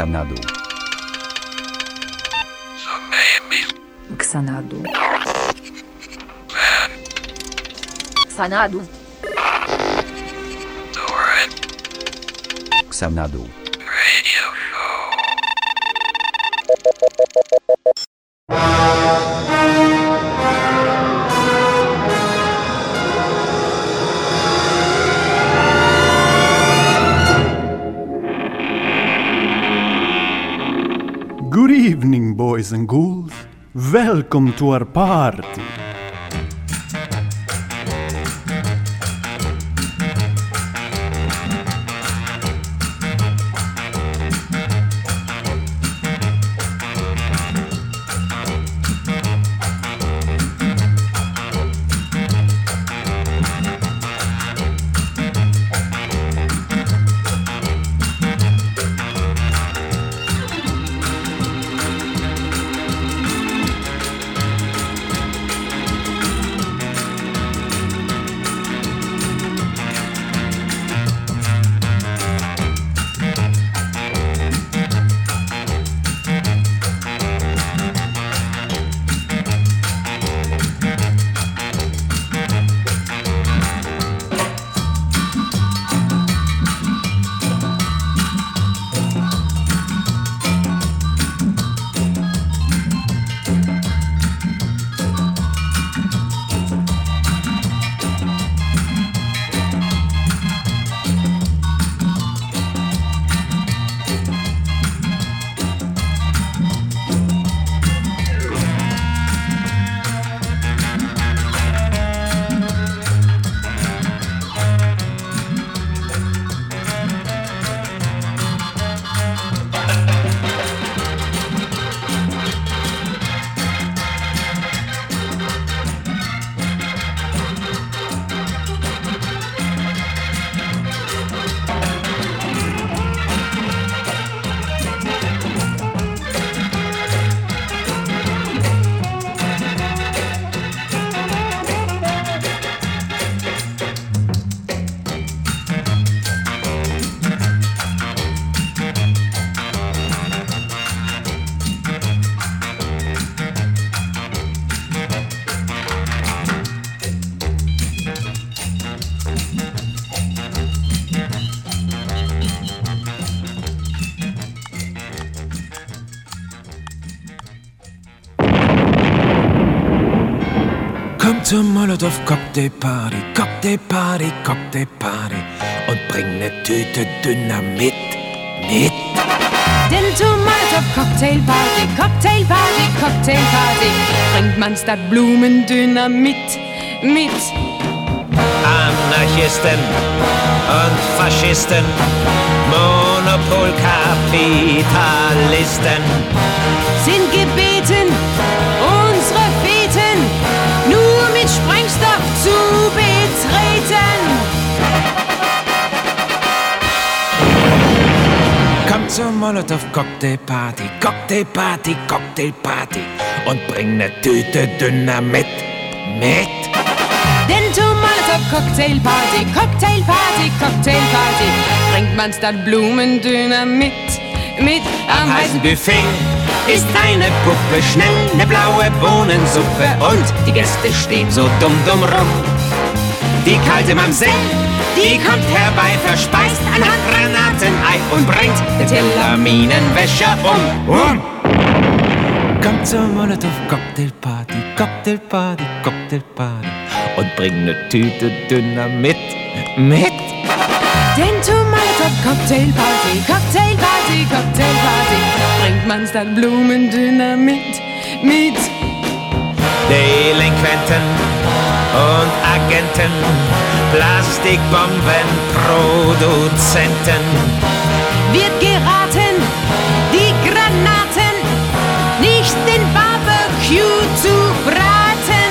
Xanadu. Xanadu. Xanadu. Xanadu. And ghouls. Welcome to our party. Cocktail Party, Cocktail Party, Cocktail Party und bring ne Tüte dünner mit, mit. Denn zu Molotov Cocktail Party, Cocktail Party, Cocktail Party bringt man statt Blumendünner mit, mit. Anarchisten und Faschisten, Monopolkapitalisten. zur Molotov Cocktail Party, Cocktail Party, Cocktail Party und bring ne Tüte dünner mit, mit. Denn zur Molotov Cocktail Party, Cocktail Party, Cocktail Party bringt man statt Blumendünner mit, mit am, am heißen Buffet. Ist eine Puppe schnell ne blaue Bohnensuppe und die Gäste stehen so dumm dumm rum. Die kalte Mamsell die kommt herbei, verspeist ein Handgranatenei und bringt den Teller Minenwäscher um. um. Kommt zur Molotow-Cocktailparty, Cocktailparty, Cocktailparty und bring ne Tüte Dynamit mit. Denn zur Molotow-Cocktailparty, Cocktailparty, Cocktailparty bringt man statt Blumendynamit mit. Delinquenten und Agenten, Plastikbomben, Produzenten. Wird geraten, die Granaten nicht in Barbecue zu braten.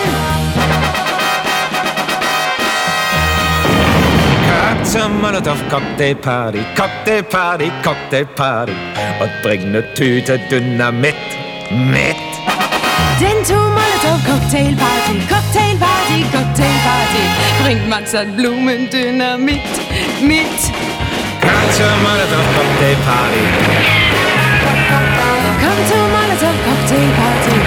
Kommt zur Molotow-Cocktailparty, Cocktailparty, Cocktailparty und bring ne Tüte Dynamit mit. Denn Cocktailparty, Cocktailparty, Cocktailparty bringt man statt Blumendynamit mit. Kommt zur Molotow-Cocktailparty. Komm zur Molotow Cocktailparty.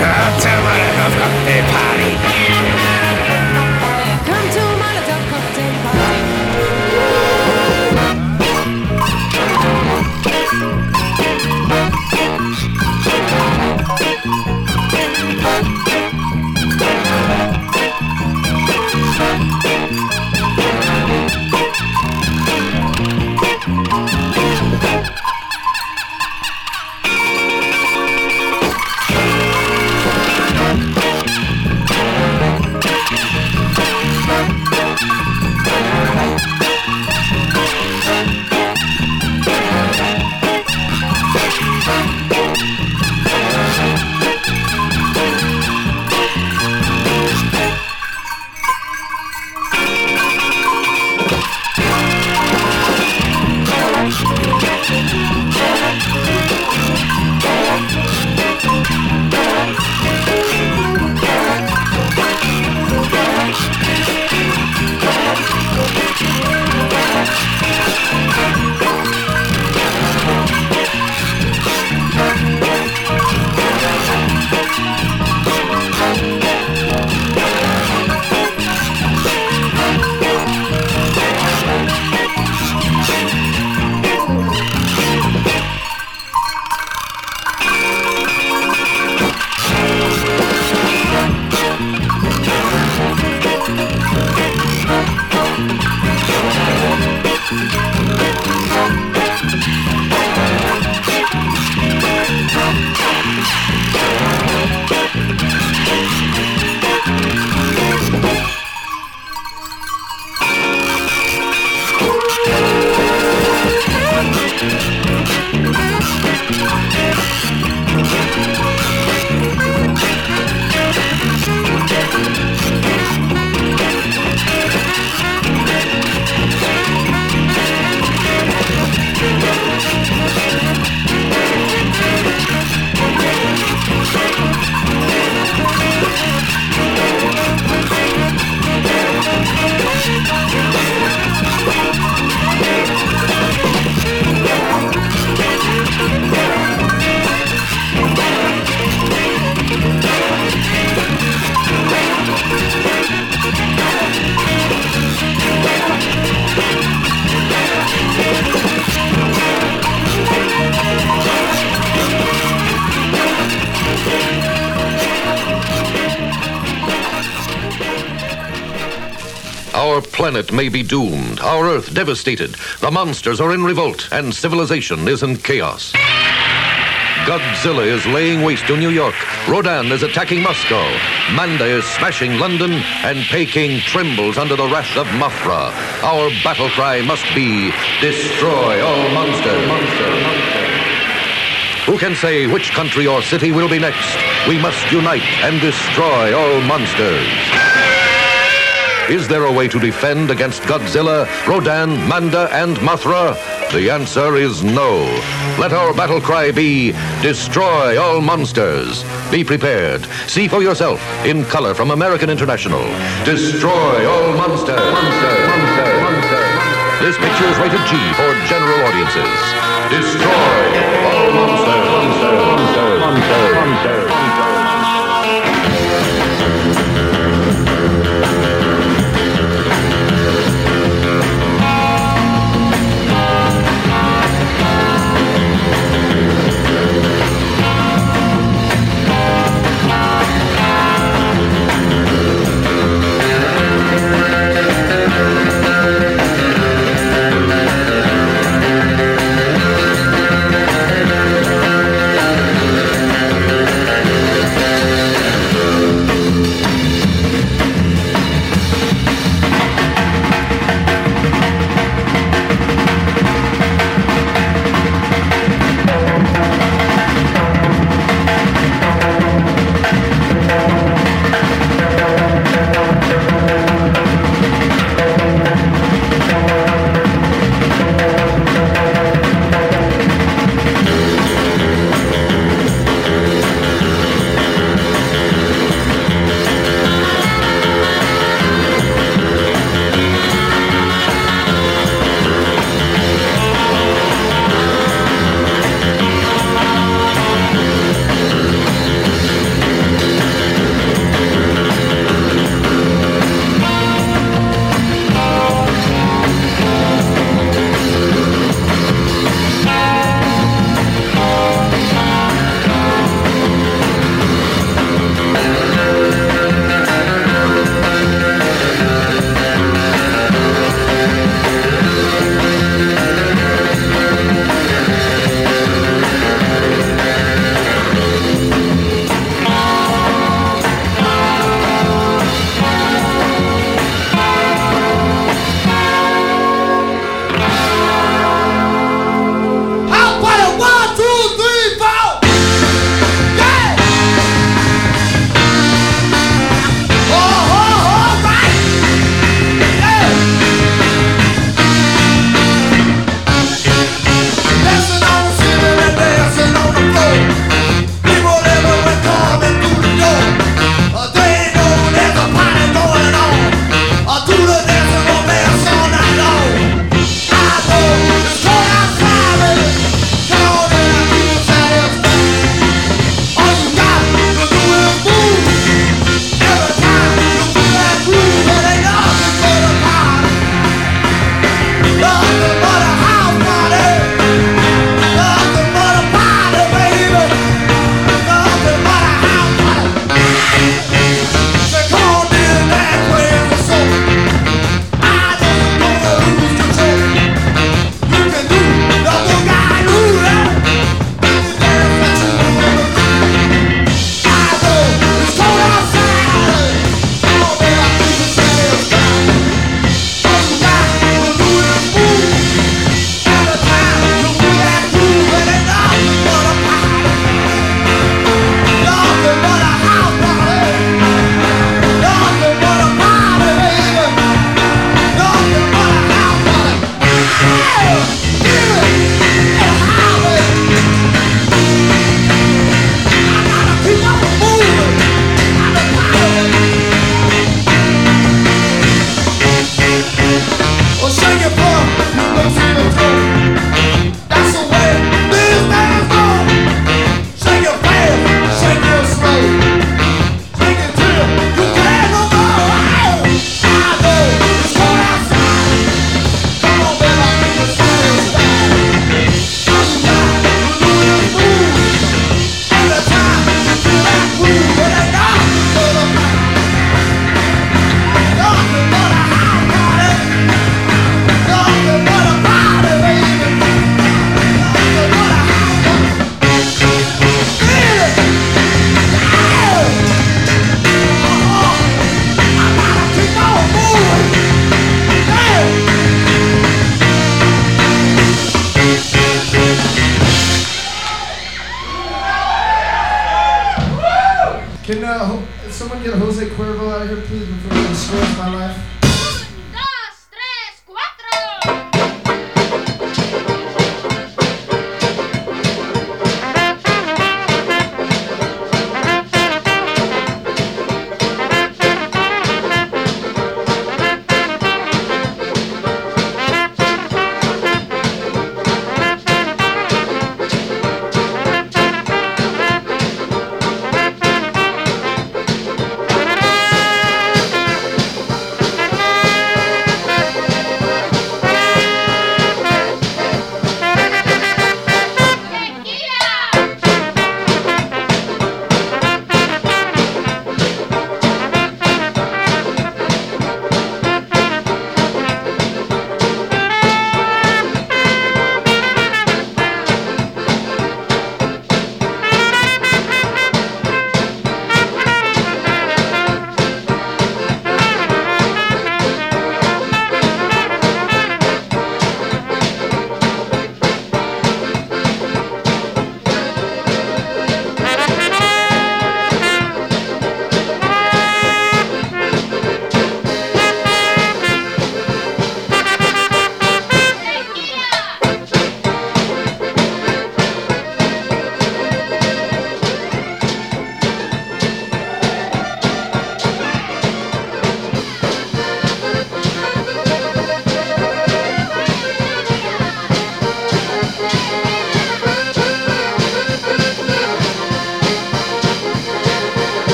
Kommt zur Molotow-Cocktailparty. Komm planet may be doomed, our Earth devastated. The monsters are in revolt, and civilization is in chaos. Godzilla is laying waste to New York. Rodan is attacking Moscow. Manda is smashing London, and Peking trembles under the wrath of Mothra. Our battle cry must be destroy all monsters. Who can say which country or city will be next? We must unite and destroy all monsters. Is there a way to defend against Godzilla, Rodan, Manda, and Mothra? The answer is no. Let our battle cry be destroy all monsters. Be prepared. See for yourself in color from American International. Destroy all monsters. Monster, monster, monster, monster. This picture is rated G for general audiences. Destroy all monsters. Monsters. Monsters. Monsters.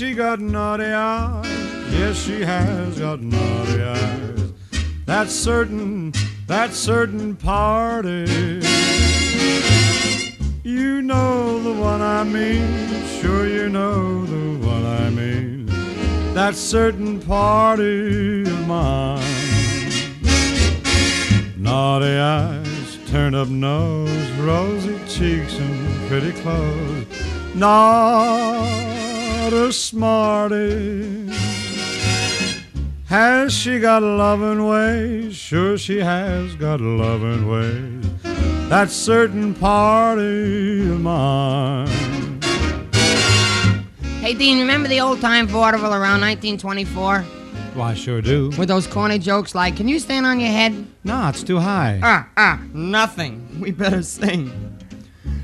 She got naughty eyes? Yes, she has got naughty eyes. That's certain, that's certain party. You know the one I mean, sure you know the one I mean. That certain party of mine. Naughty eyes, turn up nose, rosy cheeks, and pretty clothes. Not a smarty. Has she got loving ways? Sure she has got loving ways. That certain party of mine. Hey, Dean, remember the old time vaudeville around 1924? Well, I sure do. With those corny jokes like, can you stand on your head? No, it's too high. Ah, ah, nothing. We better sing.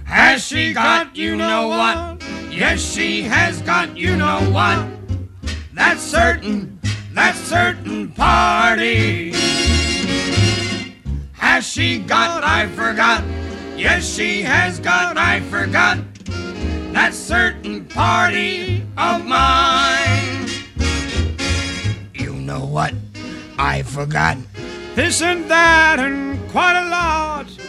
Has she got you know what? Yes, she has got you know what? That's certain, that's certain party. Has she got I forgot? Yes, she has got I forgot. That certain party of mine. You know what? I forgot. This and that and quite a lot.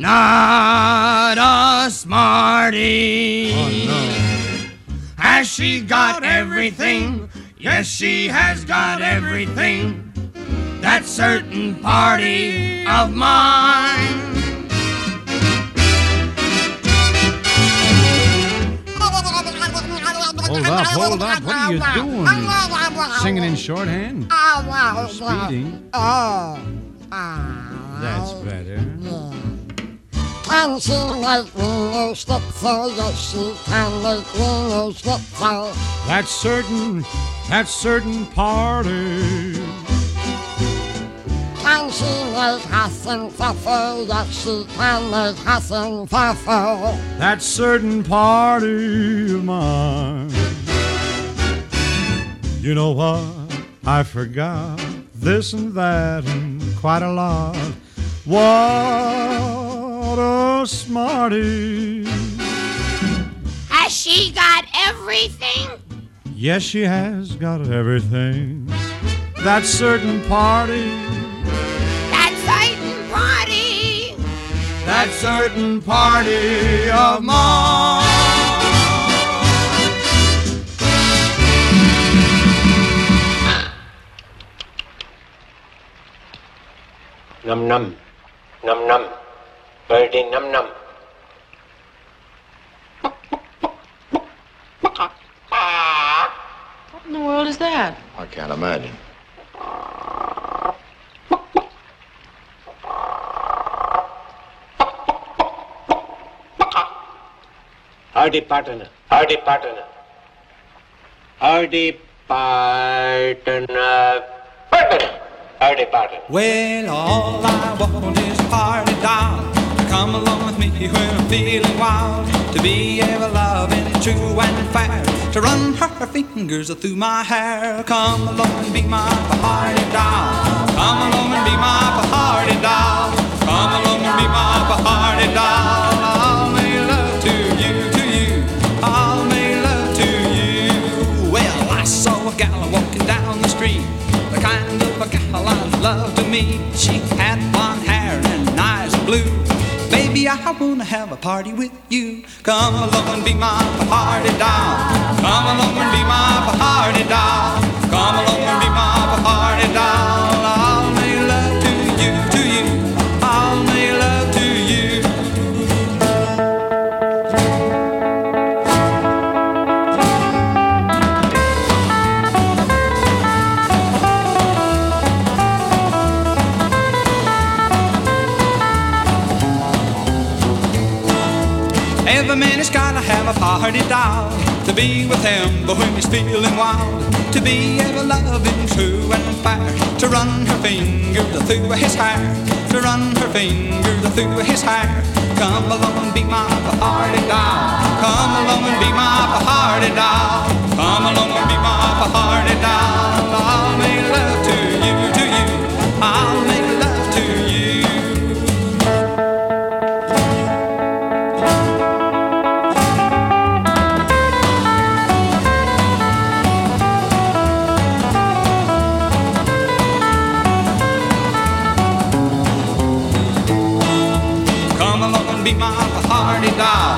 Not a smarty. Oh no. Has she got everything? Yes, she has got everything. That certain party of mine. Hold up, hold up. What are you doing? Singing in shorthand? Oh, You're speeding. Oh, That's better. Can she make me new schnitzel? Yes, she can make me new schnitzel. That's certain, that's certain party. Can she make Hassenpfeffer? Yes, she can make Hassenpfeffer. That certain party of mine. You know what? I forgot this and that and quite a lot. What a smarty. Has she got everything? Yes, she has got everything. That certain party. That certain party. That certain party of mine. Num num, num num, birdie num num. What in the world is that? I can't imagine. Howdy partner, howdy partner. Howdy partner, partner. Howdy partner. Well, all I want is party doll to come along with me when I'm feeling wild. To be ever loving, true and fair. To run her fingers through my hair. Come along and be my party doll. Come along and be my party doll. Come along and be my party doll. I'll make love to you, to you. I'll make love to you. Well, I saw a gal walking down the street. The kind of a gal I love to meet. She had blonde hair and eyes blue. Baby, I wanna have a party with you. Come along and be my party doll. Come along and be my party doll. Come along and be my party doll. Party doll to be with him, but when he's feeling wild, to be ever loving, true and fair, to run her fingers through his hair, to run her fingers through his hair. Come along and be my party doll. Come along and be my party doll. Come along and be my party doll. I'll make love to you, to you. I'll make party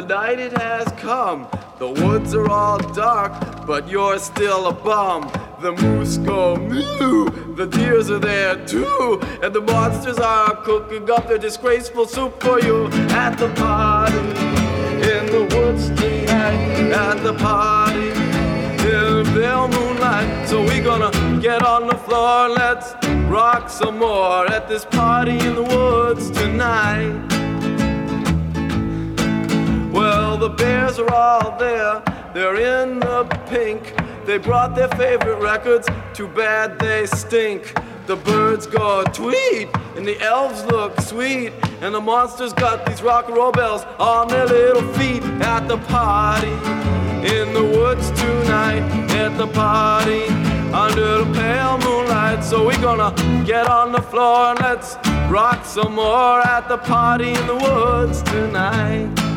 the night it has come. The woods are all dark, but you're still a bum. The moose go moo, the deers are there too, and the monsters are cooking up their disgraceful soup for you at the party. In the woods tonight, at the party, in pale moonlight. So we gonna get on the floor, let's rock some more at this party in the woods tonight. The bears are all there, they're in the pink. They brought their favorite records, too bad they stink. The birds go tweet, and the elves look sweet, and the monsters got these rock and roll bells on their little feet at the party. In the woods tonight, at the party, under the pale moonlight. So we're gonna get on the floor and let's rock some more at the party in the woods tonight.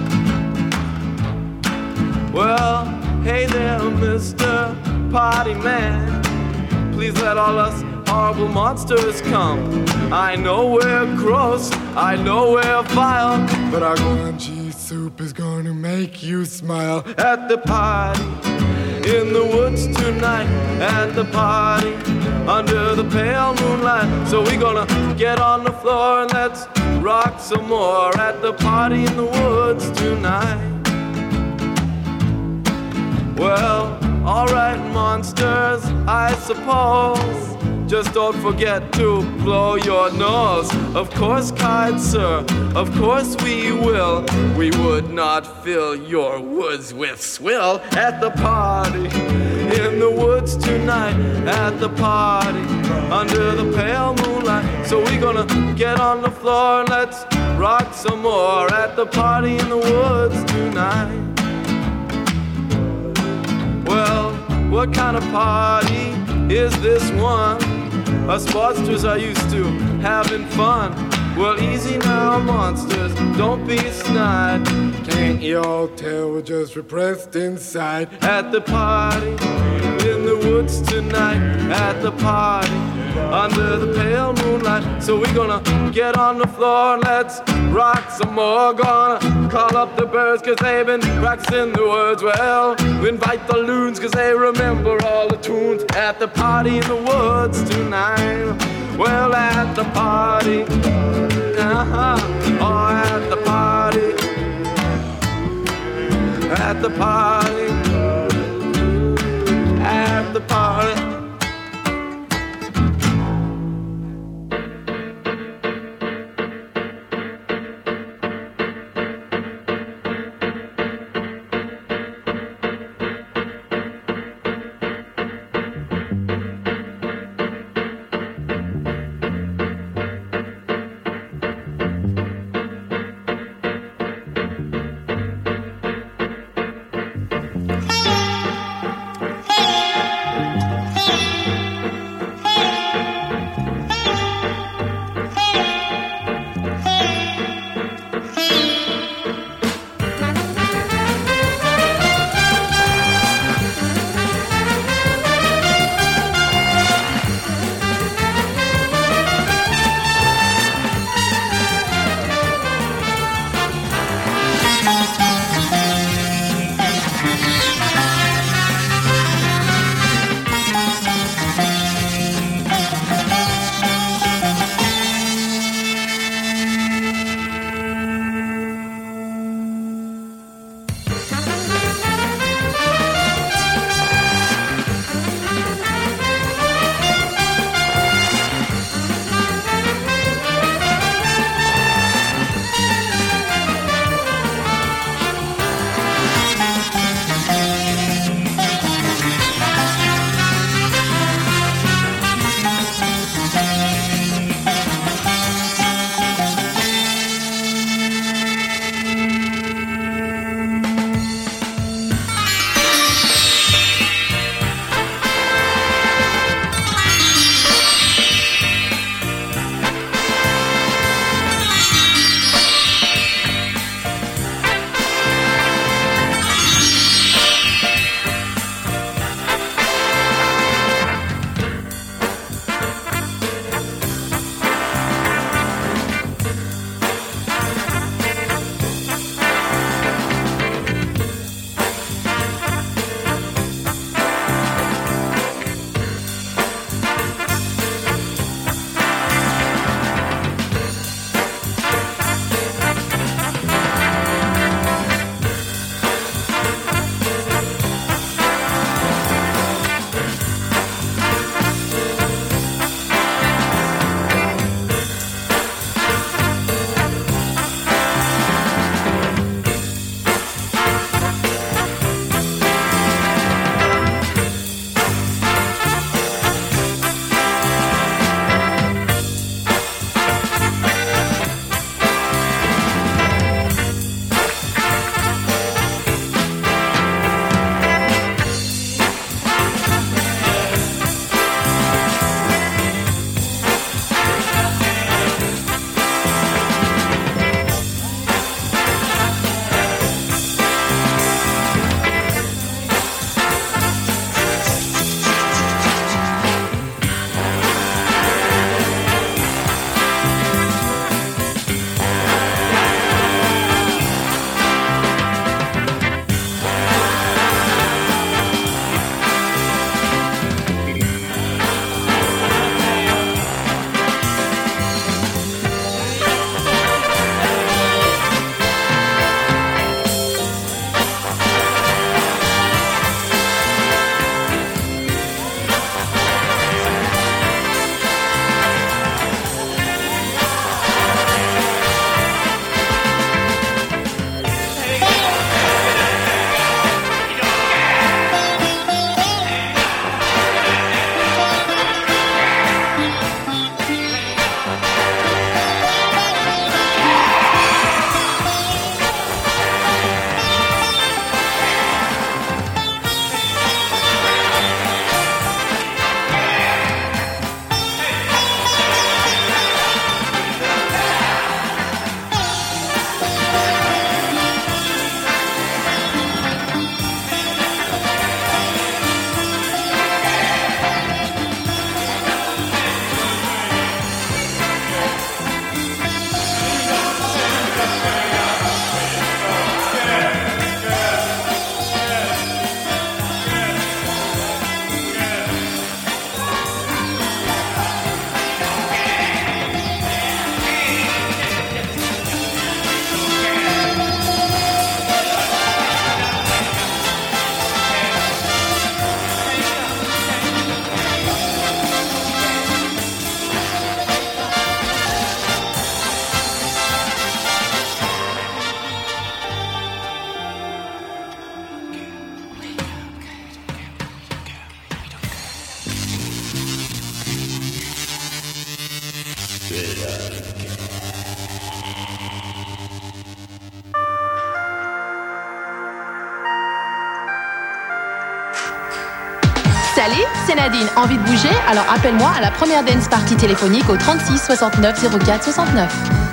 Well, hey there, Mr. Party Man. Please let all us horrible monsters come. I know we're gross, I know we're vile, but our grungy soup is gonna make you smile at the party. In the woods tonight, at the party, under the pale moonlight. So we're gonna get on the floor and let's rock some more at the party in the woods tonight. Well, alright, monsters, I suppose. Just don't forget to blow your nose. Of course, kind sir, of course we will. We would not fill your woods with swill at the party. In the woods tonight, at the party, under the pale moonlight. So we're gonna get on the floor and let's rock some more at the party in the woods tonight. What kind of party is this one? Us monsters are used to having fun. Well, easy now, monsters, don't be snide. Can't y'all tell we're just repressed inside? At the party, woods tonight, at the party, under the pale moonlight. So we gonna get on the floor and let's rock some more. Gonna call up the birds cause they've been practicing the words well. We invite the loons cause they remember all the tunes at the party in the woods tonight. Well, at the party, uh-huh, oh, at the party, at the party, Salut, c'est Nadine. Envie de bouger? Alors appelle-moi à la première dance party téléphonique au 36 69 04 69.